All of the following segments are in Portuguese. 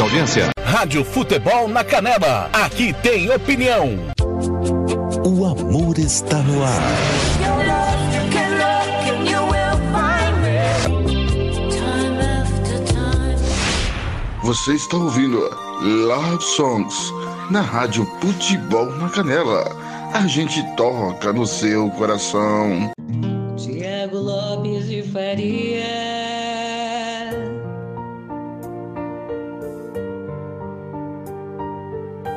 de audiência. Rádio Futebol na Canela. Aqui tem opinião. O amor está no ar. Você está ouvindo Love Songs na Rádio Futebol na Canela. A gente toca no seu coração. Tiago Lopes de Faria.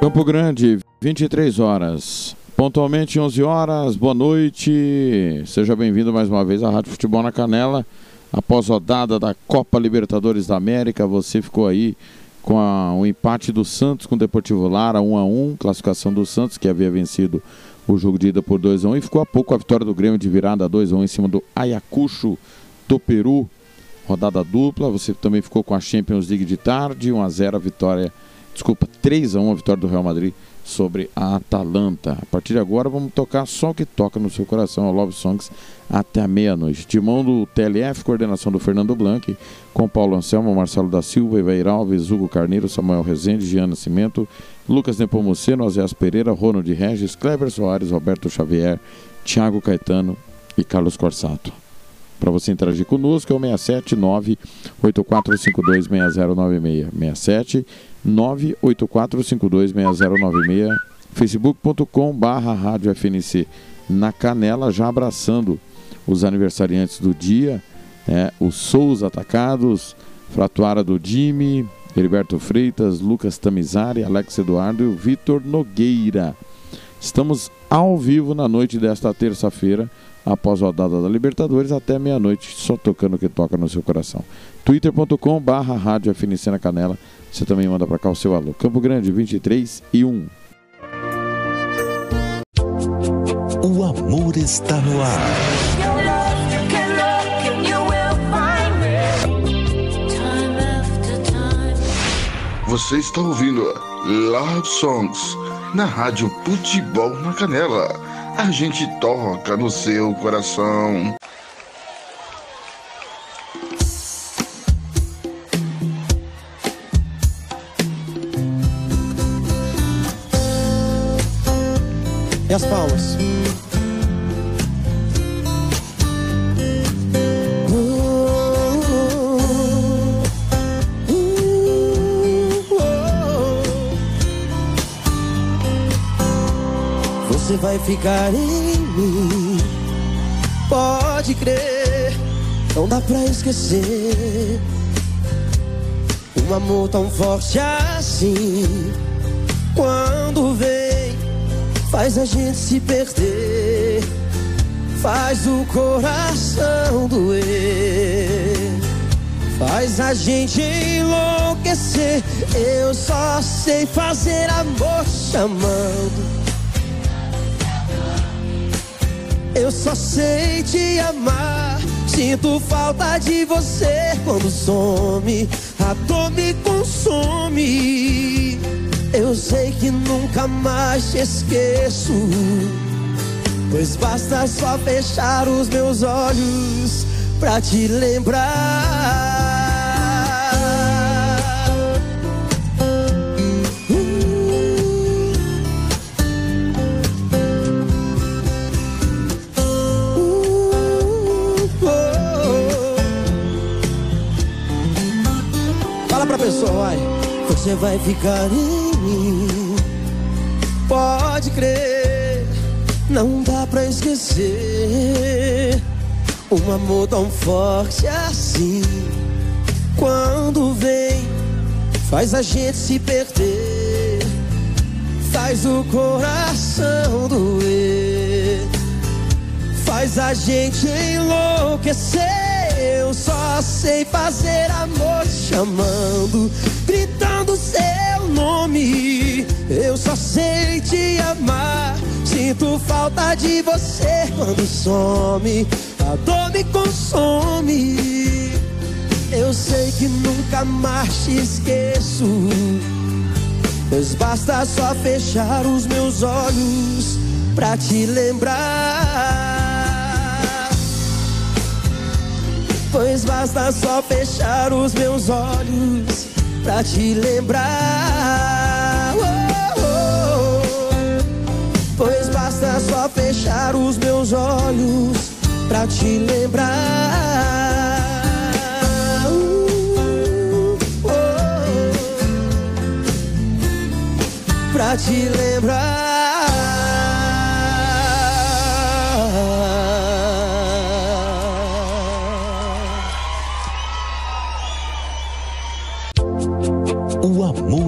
Campo Grande, 23 horas. Pontualmente 11 horas, boa noite. Seja bem-vindo mais uma vez à Rádio Futebol na Canela. Após a rodada da Copa Libertadores da América, você ficou aí com o um empate do Santos com o Deportivo Lara, 1 a 1 classificação do Santos, que havia vencido o jogo de ida por 2 a 1 e ficou a pouco a vitória do Grêmio de virada 2 a 1 em cima do Ayacucho do Peru. Rodada dupla, você também ficou com a Champions League de tarde, 1 a 0 a vitória, desculpa, 3 a 1 a vitória do Real Madrid sobre a Atalanta. A partir de agora vamos tocar só o que toca no seu coração, a Love Songs, até a meia-noite. De mão do TLF, coordenação do Fernando Blanc, com Paulo Anselmo, Marcelo da Silva, Ivair Alves, Hugo Carneiro, Samuel Rezende, Jean Nascimento, Lucas Nepomuceno, Oséas Pereira, Ronald Regis, Kleber Soares, Roberto Xavier, Thiago Caetano e Carlos Corsato. Para você interagir conosco é o 679 84526096. 67 984526096, facebook.com barra rádio FNC na Canela, já abraçando os aniversariantes do dia, é, os Souza Atacados, Fratuara do Dime, Heriberto Freitas, Lucas Tamizari, Alex Eduardo e o Vitor Nogueira. Estamos ao vivo na noite desta terça-feira, após a rodada da Libertadores, até meia-noite, só tocando o que toca no seu coração. twitter.com barra rádio Canela, você também manda para cá o seu alô. Campo Grande, 23 e 1. O amor está no ar. Você está ouvindo Love Songs na Rádio Futebol na Canela. A gente toca no seu coração. E as palmas. Ficar em mim. Pode crer, não dá pra esquecer. Um amor tão forte assim. Quando vem, faz a gente se perder. Faz o coração doer. Faz a gente enlouquecer. Eu só sei fazer amor chamando. Eu só sei te amar. Sinto falta de você quando some. A dor me consome. Eu sei que nunca mais te esqueço. Pois basta só fechar os meus olhos pra te lembrar. Você vai ficar em mim. Pode crer, não dá pra esquecer. Um amor tão forte assim. Quando vem, faz a gente se perder. Faz o coração doer. Faz a gente enlouquecer. Eu só sei fazer amor chamando, gritando seu nome. Eu só sei te amar. Sinto falta de você quando some. A dor me consome. Eu sei que nunca mais te esqueço. Pois basta só fechar os meus olhos pra te lembrar. Pois basta só fechar os meus olhos pra te lembrar. Oh, oh, oh. Pois basta só fechar os meus olhos pra te lembrar. Uh, oh, pra te lembrar.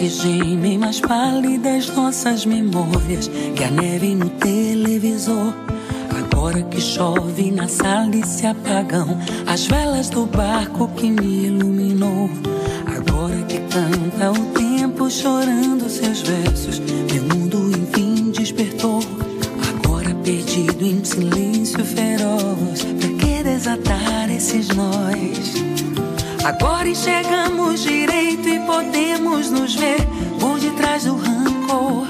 Que gemem mais pálidas nossas memórias que a neve no televisor. Agora que chove na sala e se apagam as velas do barco que me iluminou. Agora que canta o tempo chorando seus versos, meu mundo enfim despertou. Agora perdido em silêncio feroz, pra que desatar esses nós? Agora enxergamos direito e podemos nos ver por detrás do rancor.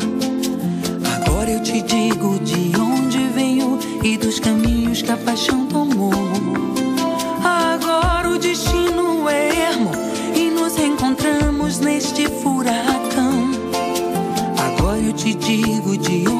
Agora eu te digo de onde venho e dos caminhos que a paixão tomou. Agora o destino é ermo e nos encontramos neste furacão. Agora eu te digo de onde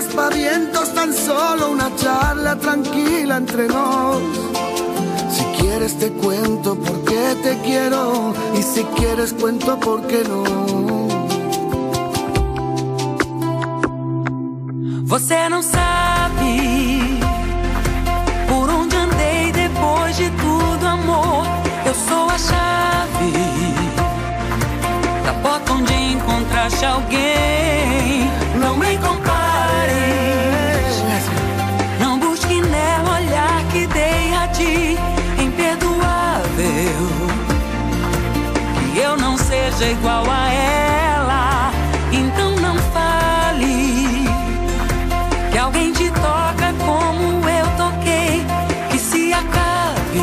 aspavientos, tan solo una charla tranquila entre nos. Si quieres te cuento por qué te quiero y si quieres cuento por qué no. Você não sabe por onde andei depois de tudo, amor. Eu sou a chave da porta onde encontraste alguém. Seja igual a ela, então não fale que alguém te toca como eu toquei, que se acabe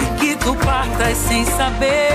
e que tu partas sem saber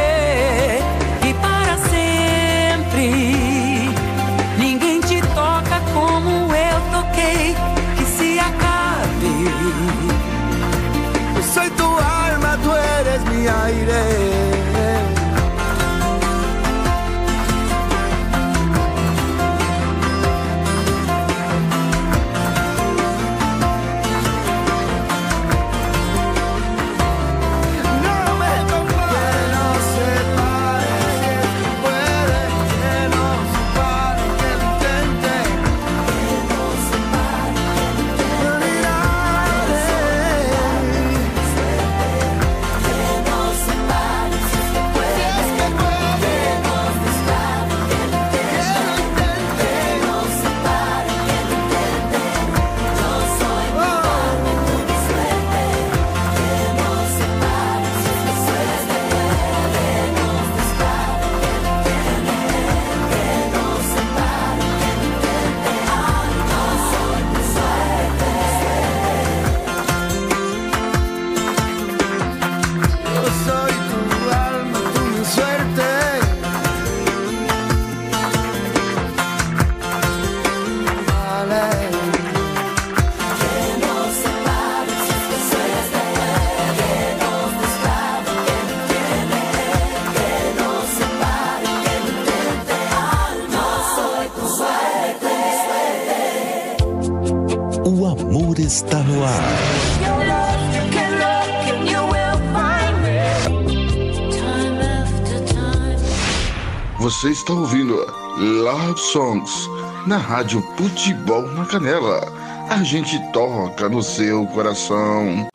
está ouvindo Love Songs na Rádio Futebol na Canela. A gente toca no seu coração.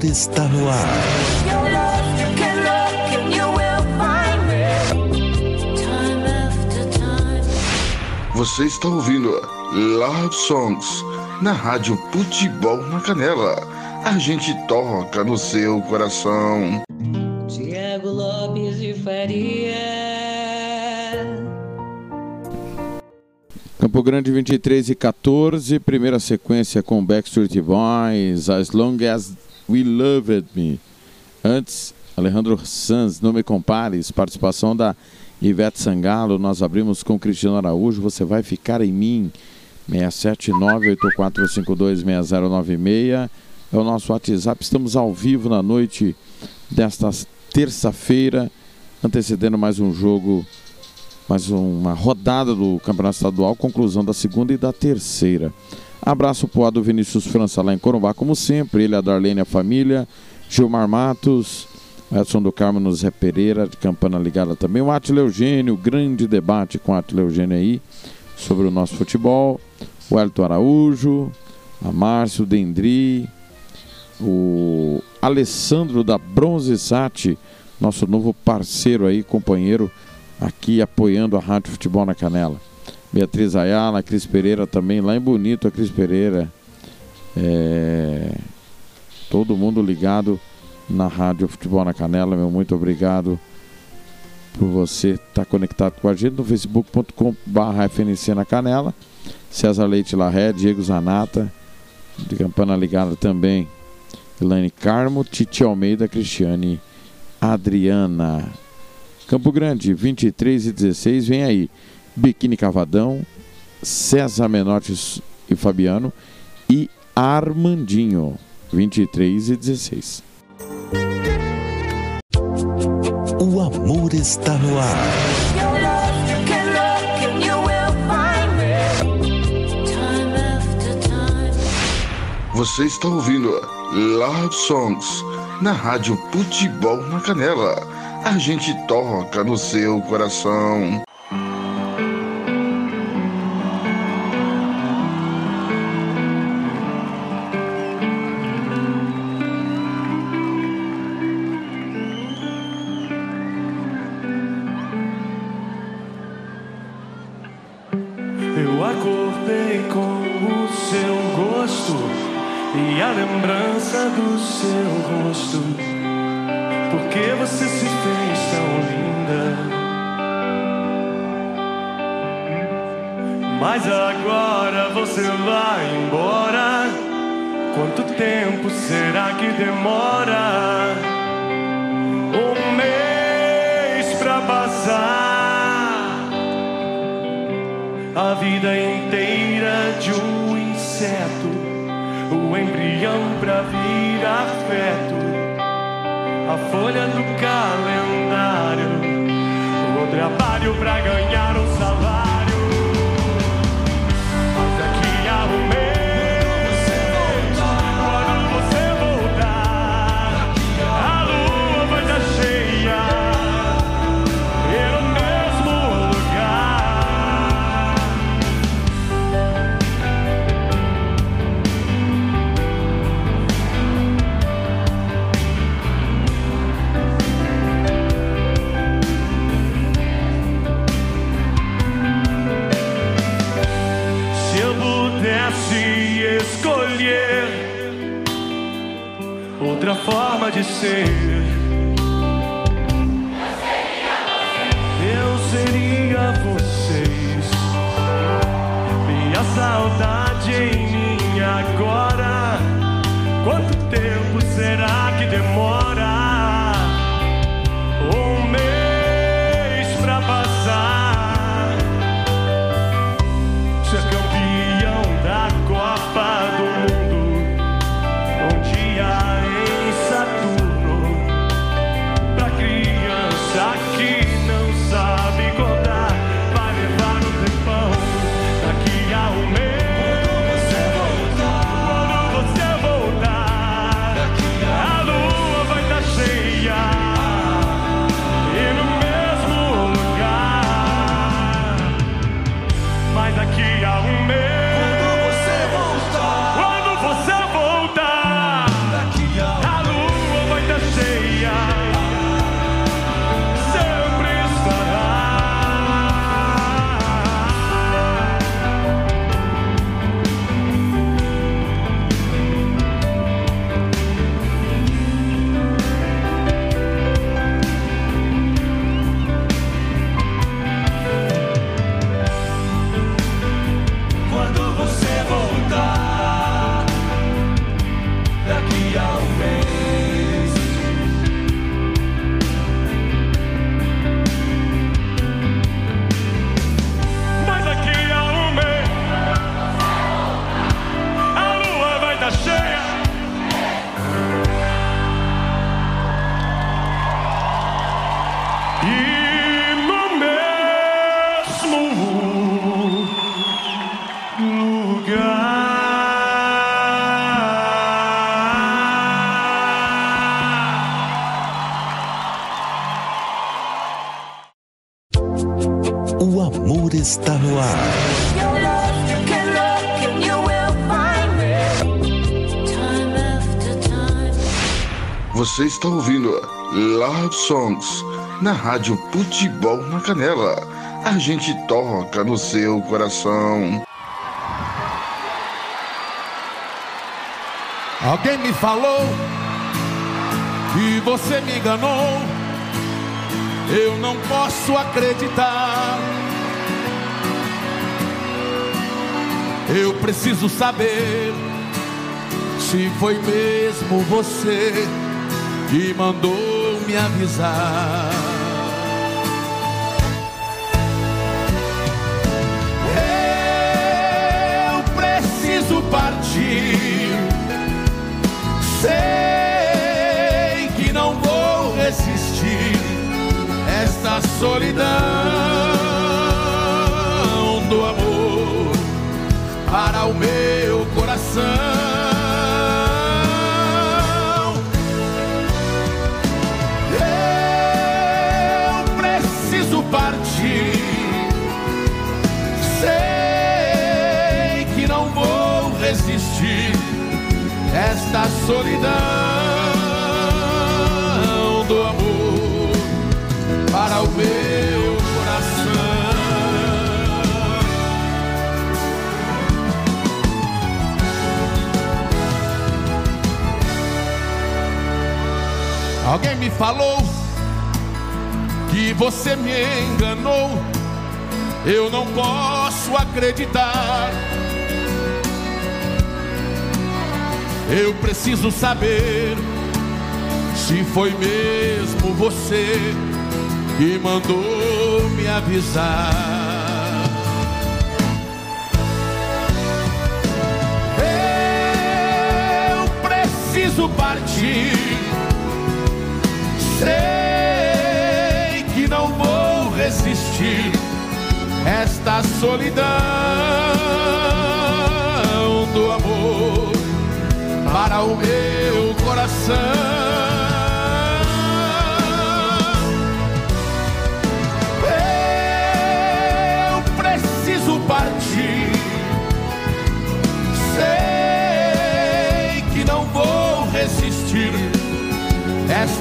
amor está no ar. Você está ouvindo Love Songs na Rádio Futebol na Canela. A gente toca no seu coração. Tiago Lopes de Faria. Campo Grande 23 e 14, primeira sequência com Backstreet Boys, As Long As We Loved Me. Antes, Alejandro Sanz, Não Me Compares, participação da Ivete Sangalo. Nós abrimos com Cristiano Araújo, Você Vai Ficar em Mim. 679-8452-6096 é o nosso WhatsApp. Estamos ao vivo na noite desta terça-feira, antecedendo mais um jogo, mais uma rodada do Campeonato Estadual, conclusão da segunda e da terceira. Abraço pro Ado Vinícius França lá em Corumbá, como sempre. Ele, a Darlene, a família. Gilmar Matos, Edson do Carmo, no Zé Pereira, de Campana Ligada também. O Atle Eugênio, grande debate com o Atle Eugênio aí sobre o nosso futebol. O Elton Araújo, a Márcio Dendri, o Alessandro da Bronze Sat, nosso novo parceiro aí, companheiro, aqui apoiando a Rádio Futebol na Canela. Beatriz Ayala, Cris Pereira também, lá em Bonito, a Cris Pereira. É... Todo mundo ligado na Rádio Futebol na Canela, meu muito obrigado por você estar tá conectado com a gente no facebook.com.br FNC na Canela. César Leite Larré, Diego Zanata, de Campana Ligada também. Elaine Carmo, Titi Almeida, Cristiane Adriana. Campo Grande, 23 e 16, vem aí. Biquíni Cavadão, César Menotti e Fabiano e Armandinho, 23 e 16. O amor está no ar. Você está ouvindo Love Songs na Rádio Futebol na Canela. A gente toca no seu coração. E a lembrança do seu rosto. Porque você se fez tão linda. Mas agora você vai embora. Quanto tempo será que demora? Um mês pra passar a vida inteira de um inseto, o embrião pra virar feto, a folha do calendário, o trabalho pra ganhar um salário. Forma de ser, eu seria vocês. E a saudade em mim agora. Quanto tempo será que demora? Ar. Você está ouvindo Love Songs na Rádio Futebol na Canela. A gente toca no seu coração. Alguém me falou que você me enganou. Eu não posso acreditar. Eu preciso saber se foi mesmo você que mandou me avisar. Eu preciso partir. Sei que não vou resistir esta solidão para o meu coração. Eu preciso partir. Sei que não vou resistir esta solidão Alguém me falou que você me enganou. Eu não posso acreditar. Eu preciso saber se foi mesmo você que mandou me avisar. Preciso partir. Sei que não vou resistir esta solidão do amor para o meu coração.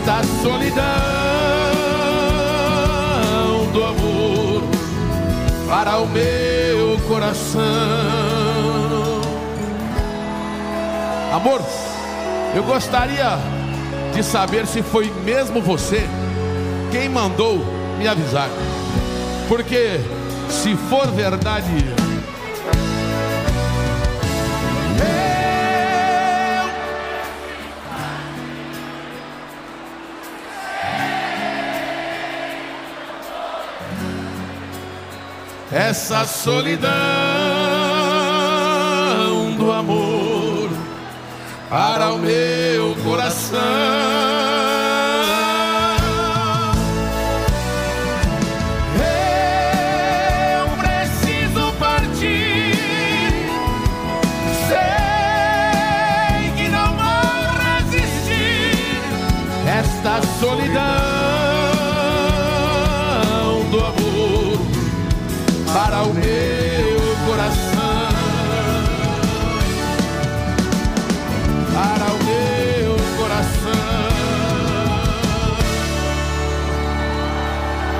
Esta solidão do amor para o meu coração. Amor, eu gostaria de saber se foi mesmo você quem mandou me avisar. Porque se for verdade. Essa solidão do amor para o meu coração.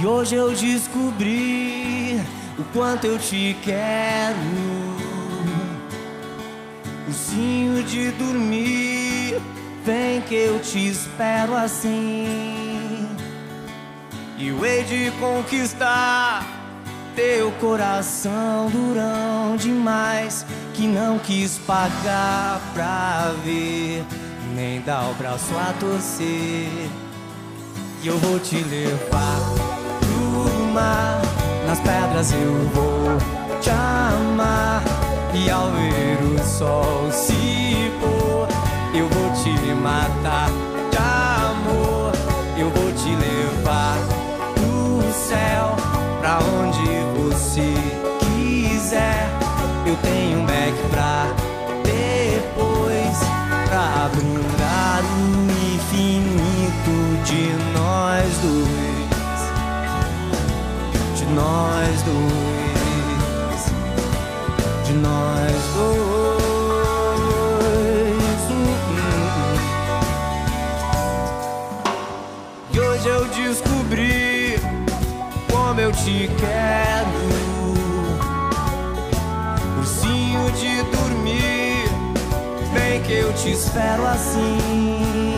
E hoje eu descobri o quanto eu te quero. Ursinho de dormir, vem que eu te espero assim. E eu hei de conquistar teu coração durão demais que não quis pagar pra ver, nem dar o braço a torcer. E eu vou te levar pro mar, nas pedras eu vou te amar. E ao ver o sol se pôr, eu vou te matar de amor. Eu vou te levar do céu pra onde você quiser. Eu tenho um back pra depois pra brindar o infinito de nós dois, de nós dois, de nós dois. E hoje eu descobri como eu te quero. Ursinho de dormir, vem que eu te espero assim.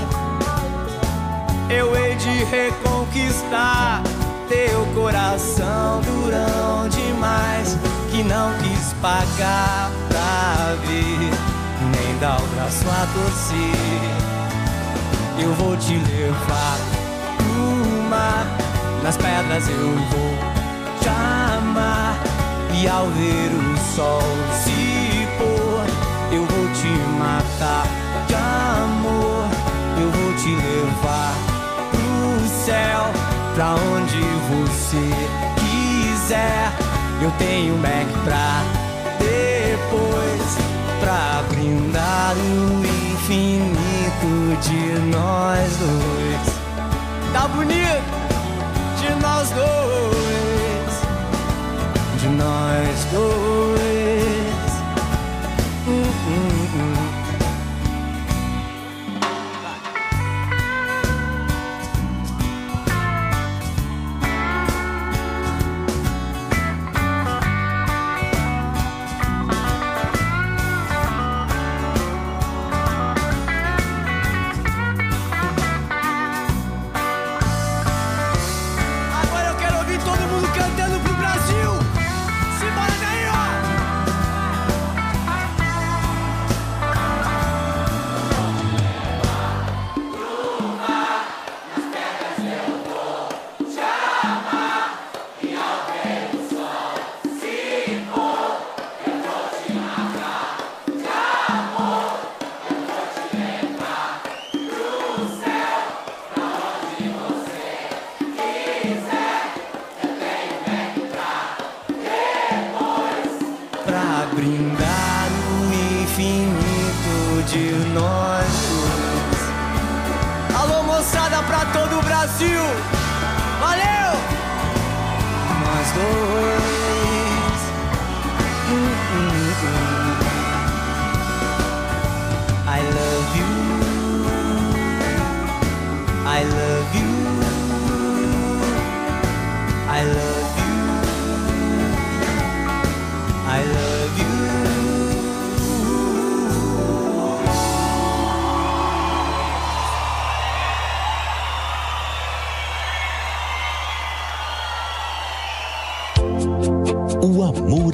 Eu hei de reconquistar teu coração durão demais que não quis pagar pra ver, nem dar o braço a torcer. Eu vou te levar pro mar, nas pedras eu vou te amar. E ao ver o sol se quiser. Eu tenho Mac pra depois, pra brindar o infinito de nós dois. Tá bonito? De nós dois, de nós dois.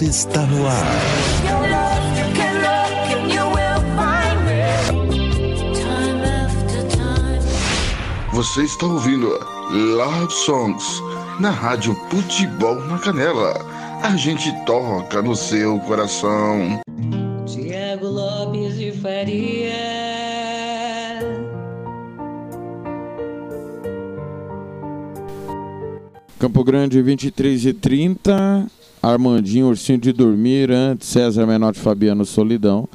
Está no ar. Você está ouvindo Love Songs na Rádio Futebol na Canela. A gente toca no seu coração. Tiago Lopes de Faria. Campo Grande, 23 e 30. Armandinho, Ursinho de Dormir, antes César Menotti Fabiano Solidão.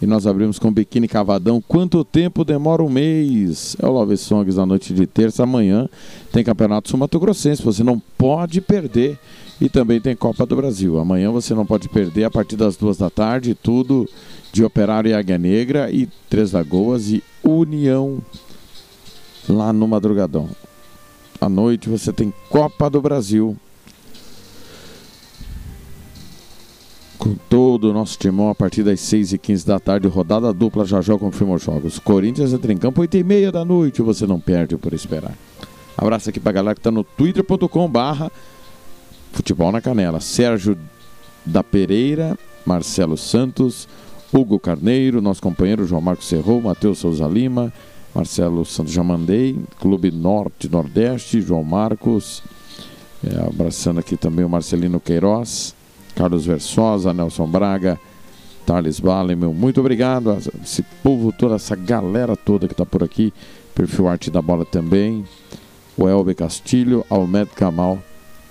E nós abrimos com Biquíni Cavadão. Quanto tempo demora um mês? É o Love Songs na noite de terça. Amanhã tem Campeonato Sul Mato Grossense. Você não pode perder. E também tem Copa do Brasil. Amanhã você não pode perder a partir das duas da tarde. Tudo de Operário e Águia Negra e Três Lagoas e União lá no Madrugadão. À noite você tem Copa do Brasil. Com todo o nosso timão a partir das 6h15 da tarde, rodada dupla já já confirma os jogos. Corinthians entra em campo 8h30 da noite, você não perde por esperar. Abraço aqui pra galera que tá no twitter.com barra futebol na canela. Sérgio da Pereira, Marcelo Santos, Hugo Carneiro, nosso companheiro João Marcos Serrou, Matheus Souza Lima, Marcelo Santos já mandei, Clube Norte Nordeste, João Marcos, é, abraçando aqui também o Marcelino Queiroz, Carlos Versosa, Nelson Braga, Thales Bale, meu muito obrigado. a Esse povo, toda essa galera toda que está por aqui. Perfil Arte da Bola também. O Elber Castilho, Almed Kamal,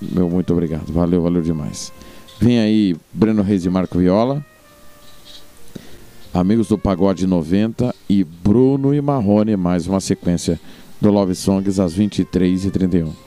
meu muito obrigado. Valeu, valeu demais. Vem aí Breno Reis e Marco Viola. Amigos do Pagode 90 e Bruno e Marrone, mais uma sequência do Love Songs às 23h31.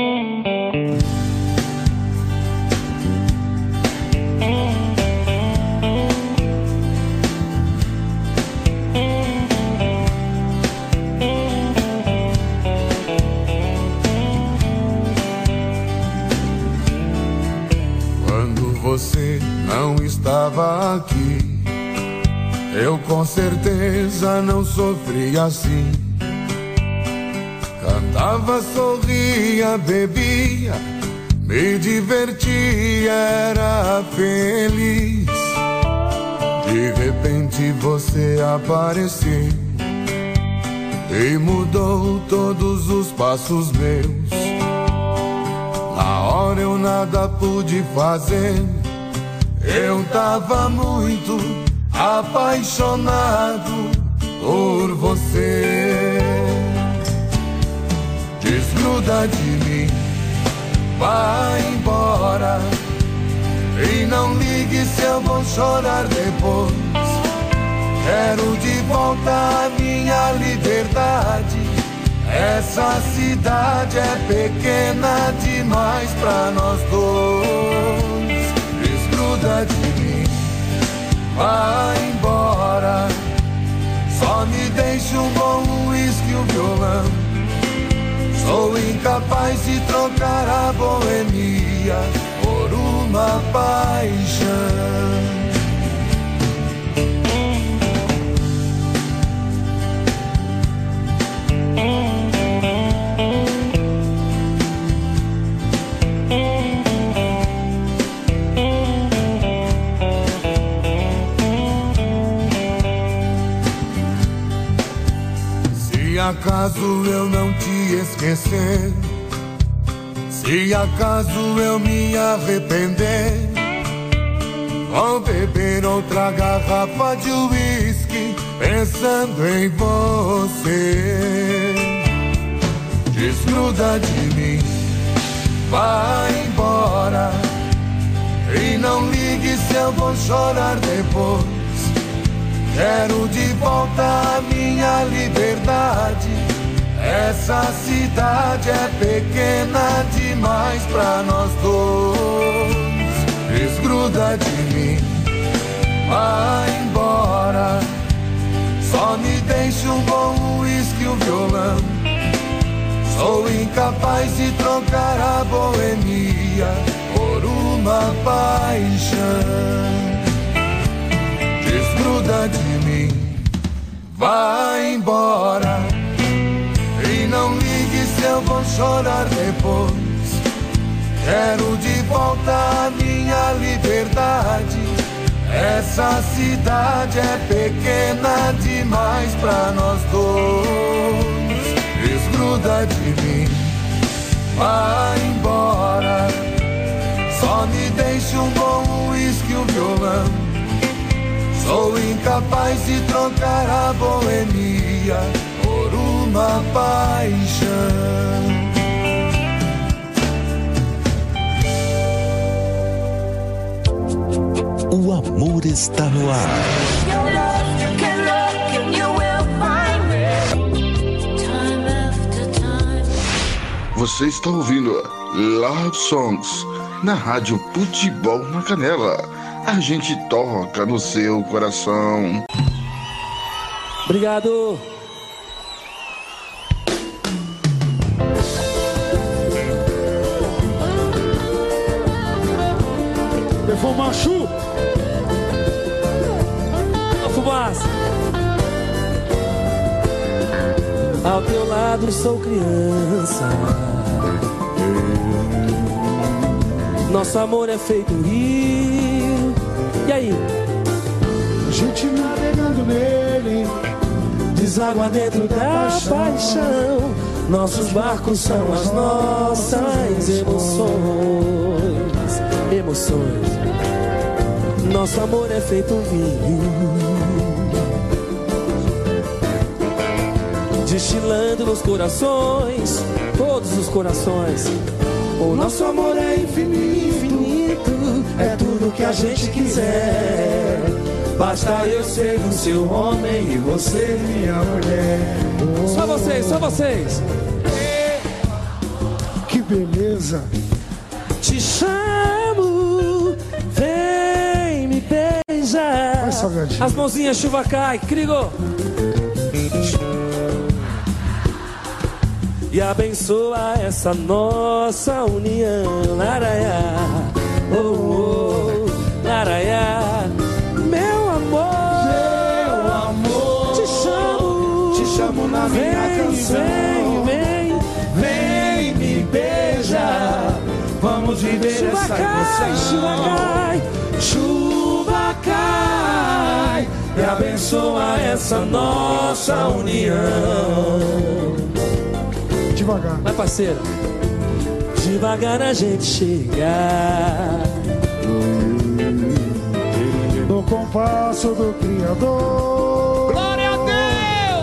Estava aqui, eu com certeza não sofria assim. Cantava, sorria, bebia, me divertia, era feliz. De repente você apareceu e mudou todos os passos meus. Na hora eu nada pude fazer. Eu tava muito apaixonado por você. Desgruda de mim, vai embora. E não ligue se eu vou chorar depois. Quero de volta a minha liberdade. Essa cidade é pequena demais pra nós dois. De mim, vai embora. Só me deixe um bom uísque e um violão. Sou incapaz de trocar a boemia por uma paixão. Acaso eu não te esquecer, se acaso eu me arrepender, vou beber outra garrafa de uísque pensando em você. Desgruda de mim, vai embora e não ligue se eu vou chorar depois. Quero de volta a minha liberdade. Essa cidade é pequena demais pra nós dois. Desgruda de mim, vai embora. Só me deixe um bom uísque e um violão. Sou incapaz de trocar a boemia por uma paixão desgruda de mim, vai embora. E não ligue se eu vou chorar depois. Quero de volta a minha liberdade. Essa cidade é pequena demais pra nós dois. Desgruda de mim, vai embora. Só me deixe um bom uísque um violão. Sou incapaz de trocar a boemia por uma paixão. O amor está no ar. Você está ouvindo Love Songs na Rádio Futebol na Canela. A gente toca no seu coração. Obrigado. Perfumachu. A fumaça. Ao teu lado sou criança. Nosso amor é feito rio. E aí? A gente navegando nele. Deságua dentro da paixão. Nossos barcos são as nossas emoções. Emoções. Nosso amor é feito um vinho. Destilando nos corações, todos os corações. O nosso amor é infinito, que a gente quiser. Basta eu ser o seu homem e você minha mulher. Só vocês, só vocês. Que beleza. Te chamo, vem me beijar. Vai, salgadinho. As mãozinhas, chuva cai, Crigo. E abençoa essa nossa união, Laraiá. Oh, oh, Laraiá. Meu amor, Meu amor, te chamo, te chamo na minha vem, canção. Vem, vem, Vem me beija. Vamos viver chuva essa cai, chuva emoção. cai. Chuva cai E abençoa essa nossa união. devagar. Vai, parceiro. Devagar a gente chegar. No compasso do Criador. Glória a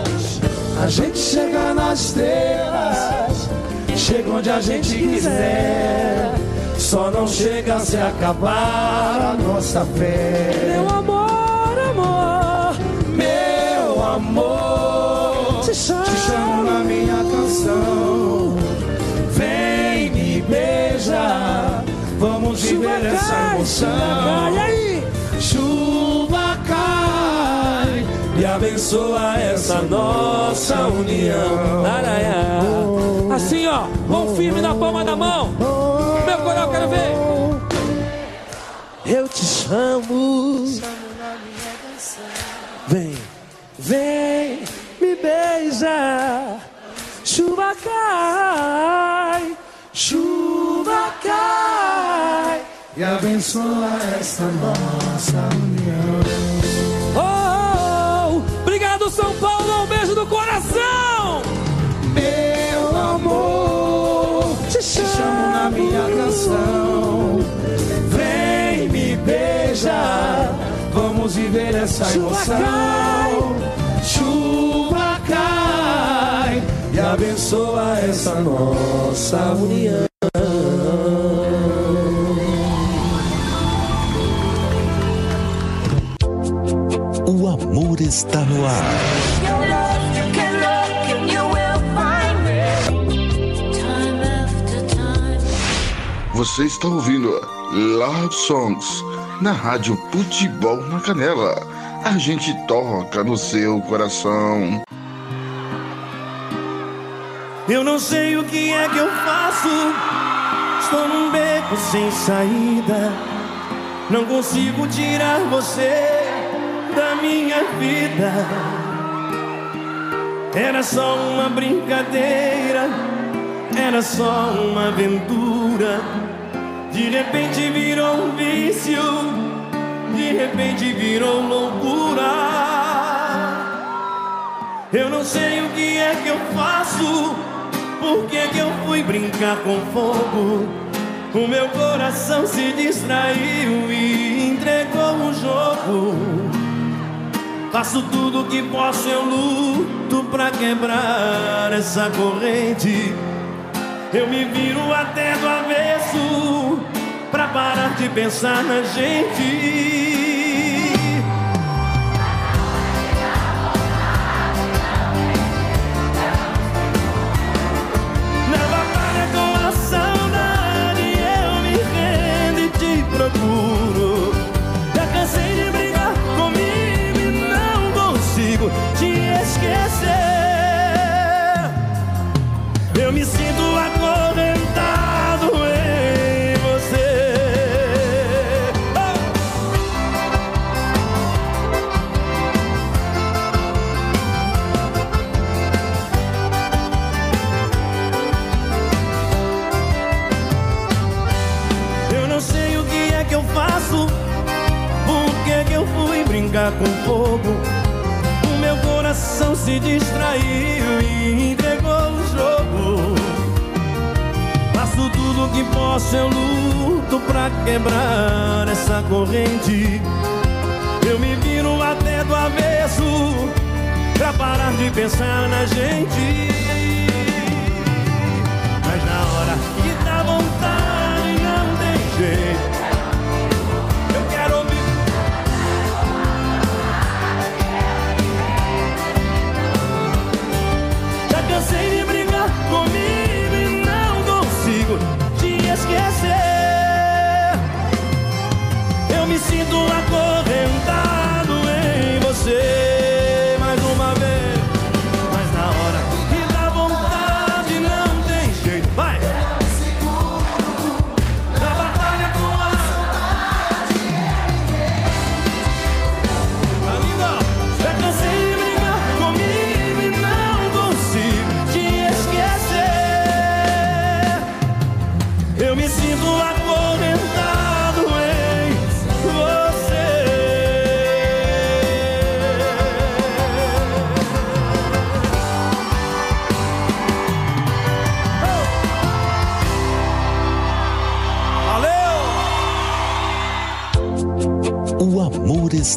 Deus! A gente chega nas estrelas, chega onde a gente quiser. Só não chega se acabar a nossa fé. Meu amor, amor, Meu amor, te chamo. te chamo na minha canção. Vem me beija, vamos viver essa emoção. aí? Chuva cai E abençoa essa nossa união. Laraiá. Assim, ó, mão firme na palma da mão. Meu coral, quero ver. Eu te chamo. Vem, vem, me beija. Chuva cai, e abençoa essa nossa união. Oh, oh, oh. obrigado São Paulo, um beijo do coração. Meu amor, Te te chamo na minha canção. Vem me beija, vamos viver essa Chuva emoção. Chuva cai e abençoa essa nossa união. Está no ar. Você está ouvindo Love Songs na Rádio Futebol na Canela. A gente toca no seu coração. Eu não sei o que é que eu faço. Estou num beco sem saída. Não consigo tirar você da minha vida. Era só uma brincadeira, era só uma aventura. De repente virou um vício, de repente virou loucura. Eu não sei o que é que eu faço, por que que eu fui brincar com fogo. O meu coração se distraiu e entregou o jogo. Faço tudo que posso, eu luto pra quebrar essa corrente. Eu me viro até do avesso pra parar de pensar na gente. Eu me sinto que posso, eu luto pra quebrar essa corrente. Eu me viro até do avesso pra parar de pensar na gente.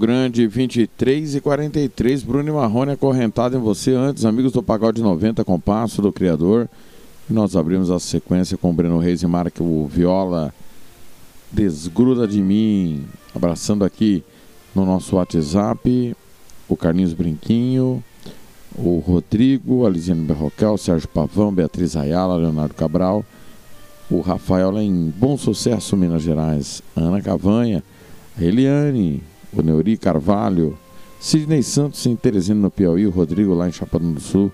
Grande 23 e 43. Bruno Marrone acorrentado em você antes, amigos do Pagode 90, compasso do Criador. Nós abrimos a sequência com o Breno Reis e marca o Viola Desgruda de mim. Abraçando aqui no nosso WhatsApp o Carlinhos Brinquinho, o Rodrigo, a Lisiane Berrocal, o Sérgio Pavão, Beatriz Ayala, Leonardo Cabral, o Rafael em Bom Sucesso, Minas Gerais, Ana Cavanha, a Eliane, o Neuri Carvalho, Sidney Santos em Teresina, no Piauí, o Rodrigo lá em Chapadão do Sul.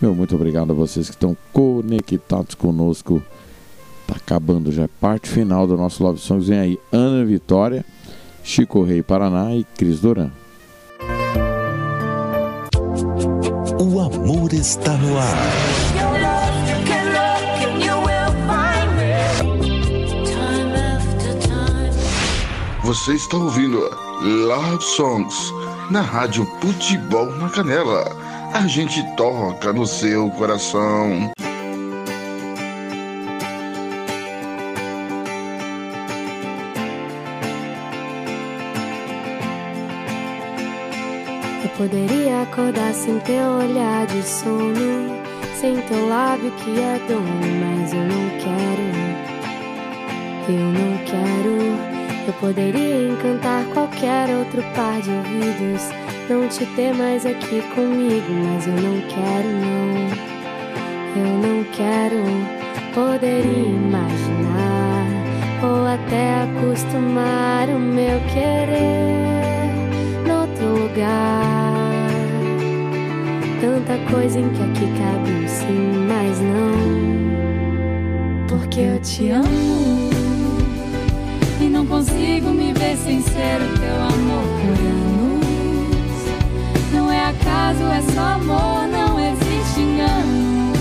Meu, muito obrigado a vocês que estão conectados conosco. Tá acabando já, é parte final do nosso Love Songs. Vem aí Ana Vitória, Chico Rei Paraná e Cris Doran. O amor está no ar. Você está ouvindo Love Songs na Rádio Futebol na Canela. A gente toca no seu coração. Eu poderia acordar sem teu olhar de sono, sem teu lábio que é dono, mas eu não quero. Eu não quero. Eu poderia encantar qualquer outro par de ouvidos, não te ter mais aqui comigo, mas eu não quero, não. Eu não quero. Poderia imaginar ou até acostumar o meu querer noutro lugar. Tanta coisa em que aqui cabe um sim, mas não. Porque eu te amo. Consigo me ver sem ser o teu amor por anos. Não é acaso, é só amor, não existe engano.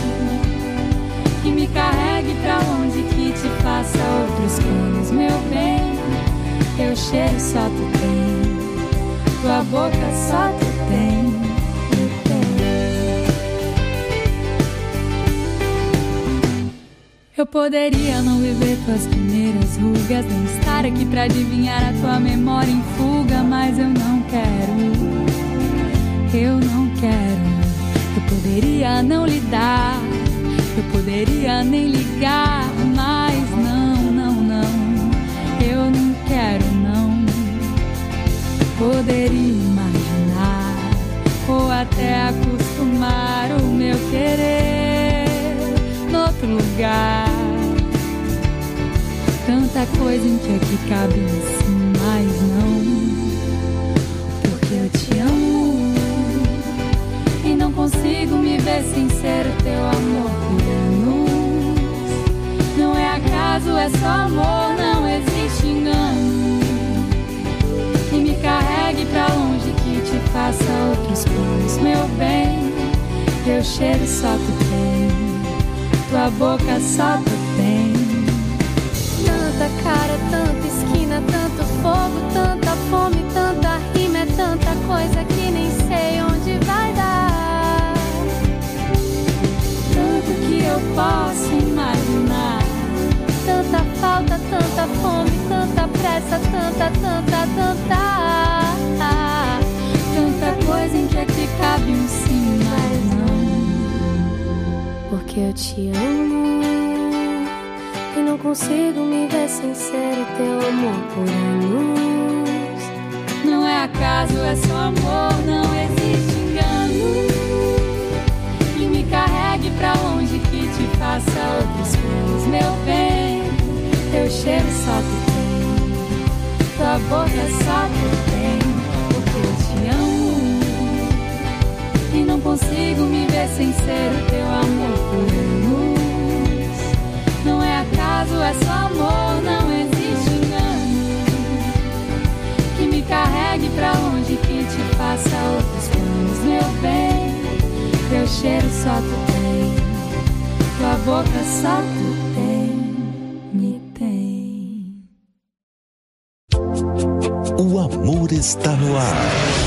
Que me carregue pra onde que te faça outros planos, meu bem. Teu cheiro só tu tem, tua boca só tu tem. Eu poderia não viver tuas primeiras rugas, nem estar aqui pra adivinhar a tua memória em fuga, mas eu não quero. Eu não quero. Eu poderia não lidar, eu poderia nem ligar, mas não, não, não. Eu não quero, não. Poderia imaginar ou até acostumar o meu querer outro lugar. Tanta coisa em que aqui cabe, mas não. Porque eu te amo e não consigo me ver sincero. Teu amor não é acaso, é só amor, não existe engano. Que me carregue pra longe que te faça outros planos, meu bem. Teu cheiro só tu tua boca só tu tem. Tanta cara, tanta esquina, tanto fogo, tanta fome, tanta rima, é tanta coisa que nem sei onde vai dar. Tanto que eu posso imaginar. Tanta falta, tanta fome, tanta pressa, tanta, tanta, tanta. Tanta coisa em que aqui cabe um sim, Porque eu te amo e não consigo me ver sem ser o teu amor por anos. Não é acaso, é só amor, não existe engano. E me carregue pra longe que te faça outros planos, meu bem. Teu cheiro só tu tem, tua boca só tu tem, não consigo me ver sem ser o teu amor por anos. Não é acaso, é só amor, não existe engano. Que me carregue pra longe, que te faça outros planos, meu bem. Teu cheiro só tu tem, tua boca só tu tem, me tem. O amor está no ar.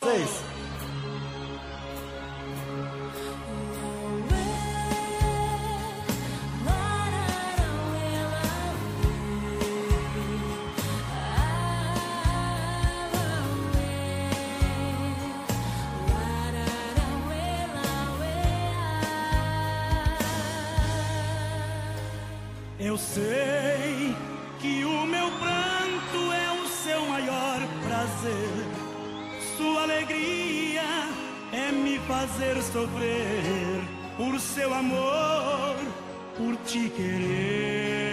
Eu sei que o meu pranto é o seu maior prazer. Sua alegria é me fazer sofrer por seu amor, por te querer.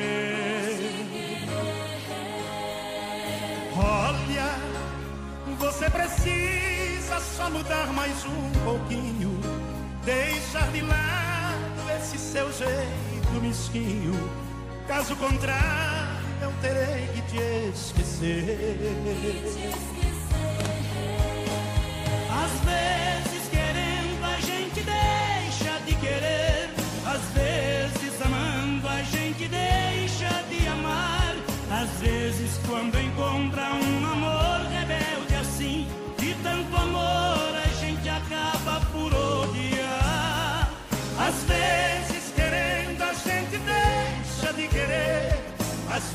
Olha, você precisa só mudar mais um pouquinho, deixar de lado esse seu jeito mesquinho. Caso contrário, eu terei que te esquecer. Às vezes, querendo, a gente deixa de querer. Às vezes, amando, a gente deixa de amar. Às vezes, quando encontra um amor rebelde assim, de tanto amor,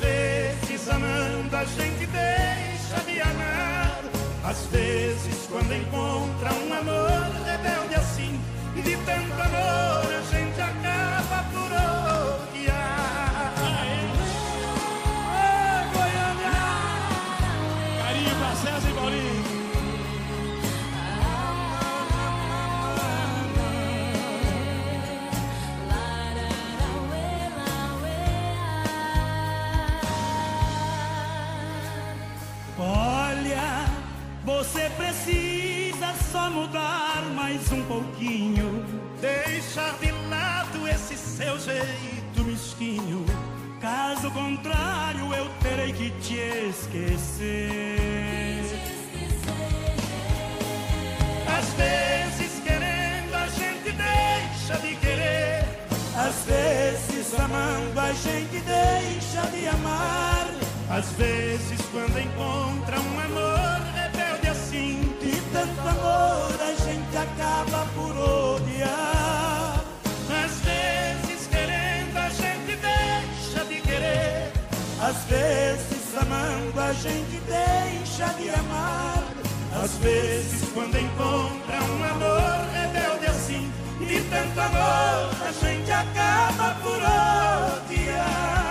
vezes, amando, a gente deixa de amar. Às vezes, quando encontra um amor rebelde assim, de tanto amor, a gente acaba por odiar. Pouquinho. Deixar de lado esse seu jeito mesquinho. Caso contrário, eu terei que te esquecer. Às vezes, querendo, a gente deixa de querer. Às vezes, amando, a gente deixa de amar. Às vezes, quando encontra um amor rebelde assim, de tanto amor, acaba por odiar. Às vezes, querendo, a gente deixa de querer. Às vezes, amando, a gente deixa de amar. Às vezes, quando encontra um amor rebelde assim, de tanto amor, a gente acaba por odiar.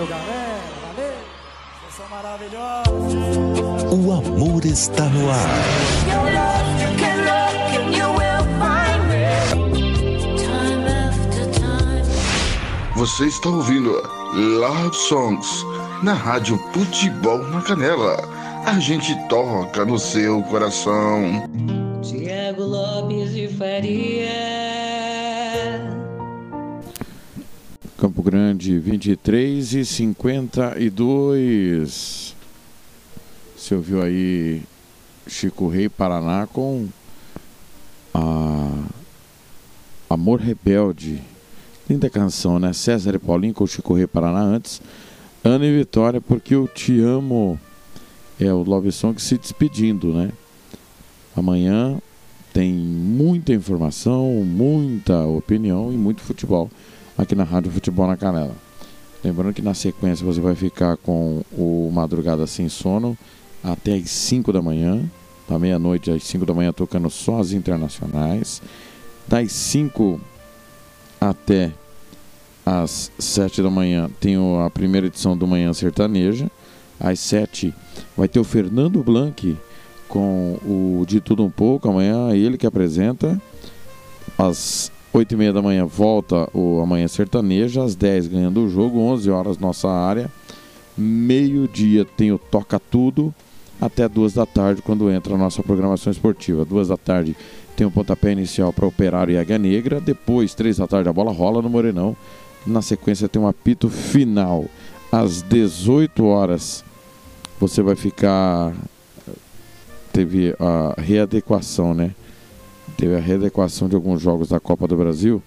Valeu, galera. Valeu. Vocês são maravilhosos. O amor está no ar. Você está ouvindo Love Songs na Rádio Futebol na Canela. A gente toca no seu coração. Tiago Lopes de Faria. Campo Grande 23 e 52. Você ouviu aí Chico Rei Paraná com a Amor Rebelde. Linda canção, né? César e Paulinho com Chico Rei Paraná antes. Ana e Vitória, porque eu te amo. É o Love Song se despedindo, né? Amanhã tem muita informação, muita opinião e muito futebol aqui na Rádio Futebol na Canela. Lembrando que na sequência você vai ficar com o Madrugada Sem Sono até as 5 da manhã. Da meia-noite às 5 da manhã tocando só as internacionais. Das 5 até às 7 da manhã tem a primeira edição do Manhã Sertaneja. Às 7 vai ter o Fernando Blanc com o De Tudo Um Pouco. Amanhã ele que apresenta. Às 8 e meia da manhã volta o Amanhã Sertaneja. Às 10 ganhando o jogo. 11 horas nossa área. Meio-dia tem o Toca Tudo. Até 2 da tarde quando entra a nossa programação esportiva. 2 da tarde tem o pontapé inicial para Operário e Águia Negra. Depois, 3 da tarde, a bola rola no Morenão. Na sequência tem um apito final. Às 18 horas você vai ficar. Teve a readequação, né? Teve a readequação de alguns jogos da Copa do Brasil.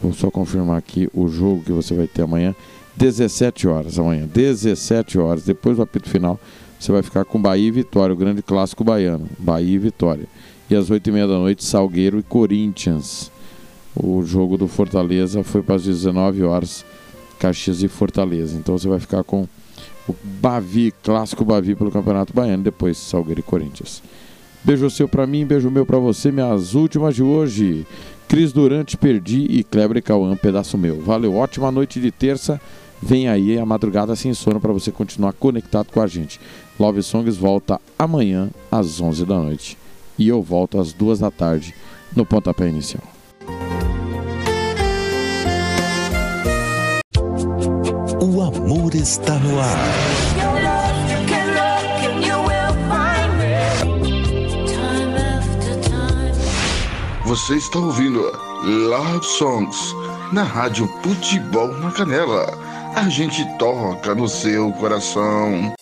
Vou só confirmar aqui o jogo que você vai ter amanhã. 17 horas amanhã. 17 horas. Depois do apito final, você vai ficar com Bahia e Vitória, o grande clássico baiano. Bahia e Vitória. E às 8h30 da noite, Salgueiro e Corinthians. O jogo do Fortaleza foi para as 19 horas, Caxias e Fortaleza. Então você vai ficar com o Bavi, clássico Bavi pelo Campeonato Baiano, depois Salgueiro e Corinthians. Beijo seu pra mim, beijo meu pra você, minhas últimas de hoje. Cris Durante, Perdi e Kleber Cauã, pedaço meu. Valeu, ótima noite de terça. Vem aí a madrugada sem sono para você continuar conectado com a gente. Love Songs volta amanhã às 11 da noite. E eu volto às 2 da tarde no pontapé inicial. O amor está no ar. Você está ouvindo Love Songs na Rádio Futebol na Canela. A gente toca no seu coração.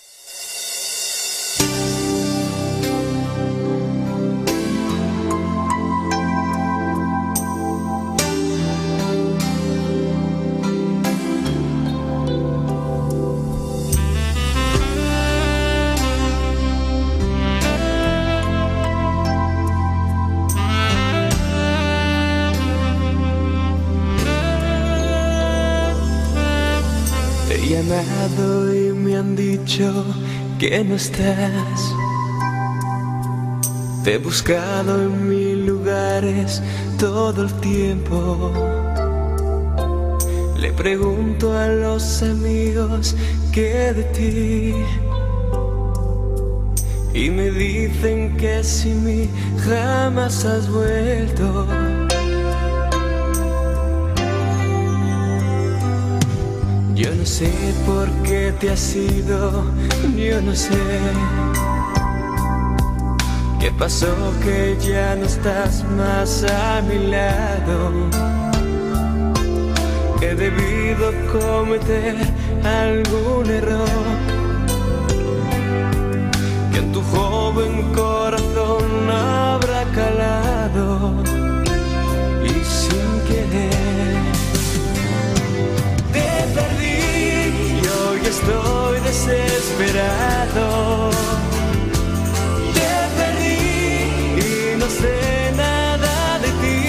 Que no estás. Te he buscado en mil lugares todo el tiempo. Le pregunto a los amigos qué de ti. Y me dicen que sin mí jamás has vuelto. No sé por qué te has ido, yo no sé. ¿Qué pasó que ya no estás más a mi lado? He debido cometer algún error que en tu joven corazón habrá calado y sin querer estoy desesperado. Te perdí y no sé nada de ti.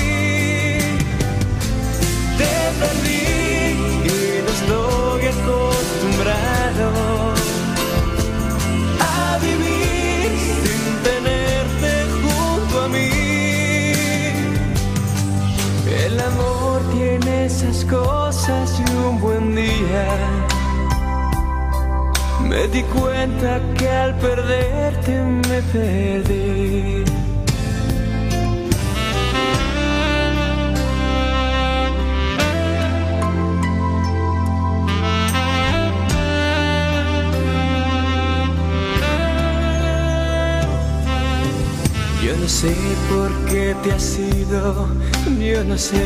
Te perdí y no estoy acostumbrado a vivir sin tenerte junto a mí. El amor tiene esas cosas y un buen día Me di cuenta que al perderte me perdí. Yo no sé por qué te has ido, yo no sé.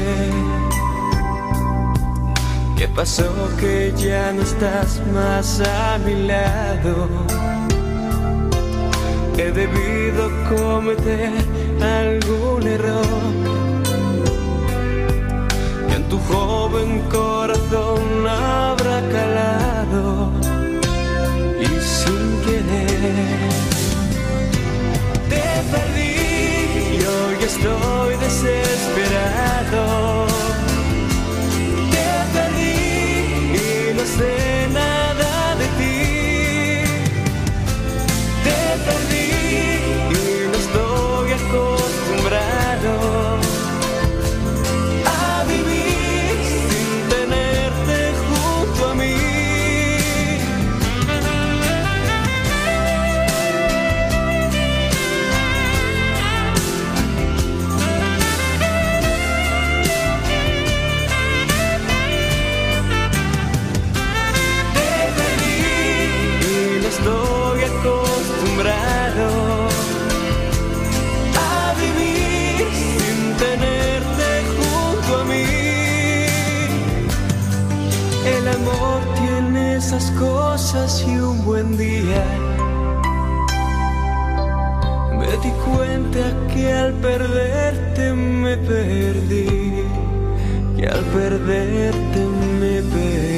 ¿Qué pasó que ya no estás más a mi lado? He debido cometer algún error. Que en tu joven corazón habrá calado. Y sin querer te perdí y hoy estoy desesperado. say esas cosas y un buen día me di cuenta que al perderte me perdí, que al perderte me perdí.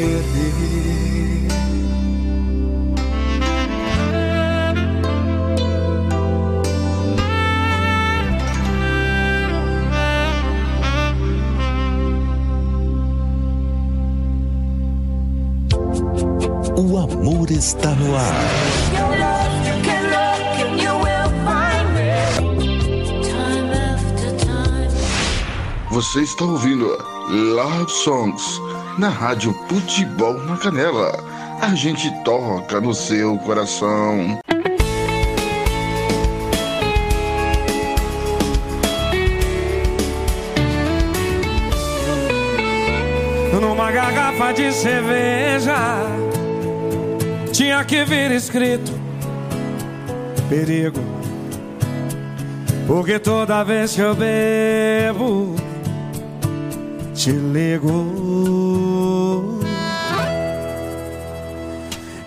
Está no ar. Você está ouvindo Love Songs na Rádio Futebol na Canela. A gente toca no seu coração. Numa garrafa de cerveja Tinha que vir escrito Perigo. Porque toda vez que eu bebo Te ligo.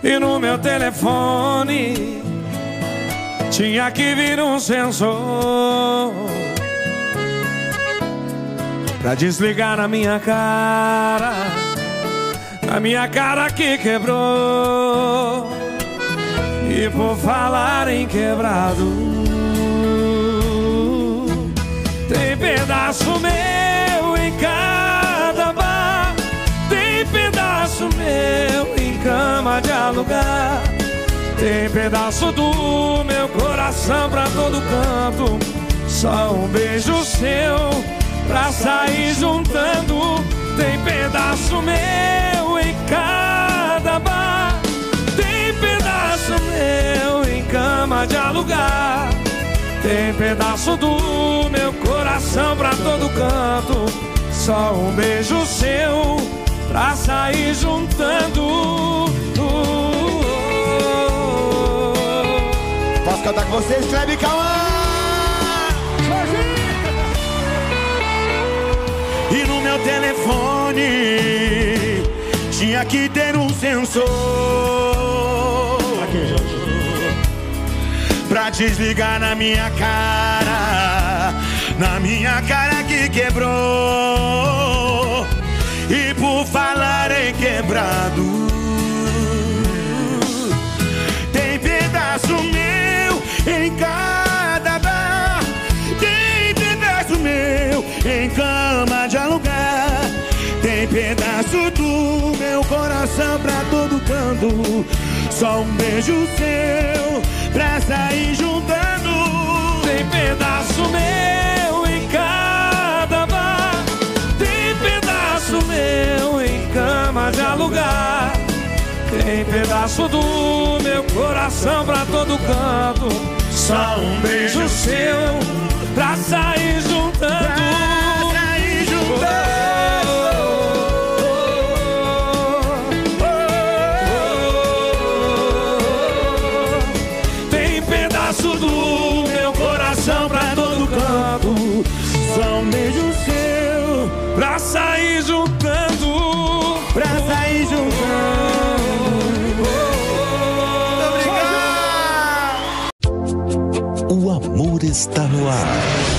E no meu telefone Tinha que vir um sensor Pra desligar na minha cara A minha cara que quebrou. E por falar em quebrado Tem pedaço meu em cada bar. Tem pedaço meu em cama de alugar. Tem pedaço do meu coração pra todo canto. Só um beijo seu pra sair juntando. Tem pedaço meu em cada bar. Tem pedaço meu em cama de alugar. Tem pedaço do meu coração pra todo canto. Só um beijo seu pra sair juntando. Posso cantar com vocês, Kleber Cauã? E no meu telefone tinha que ter sensor Pra desligar na minha cara Na minha cara que quebrou. E por falar em quebrado Tem pedaço meu em cada coração pra todo canto Só um beijo seu pra sair juntando Tem pedaço meu em cada bar Tem pedaço meu em cama de alugar Tem pedaço do meu coração pra todo canto. Só um beijo seu pra sair juntando. Está no ar.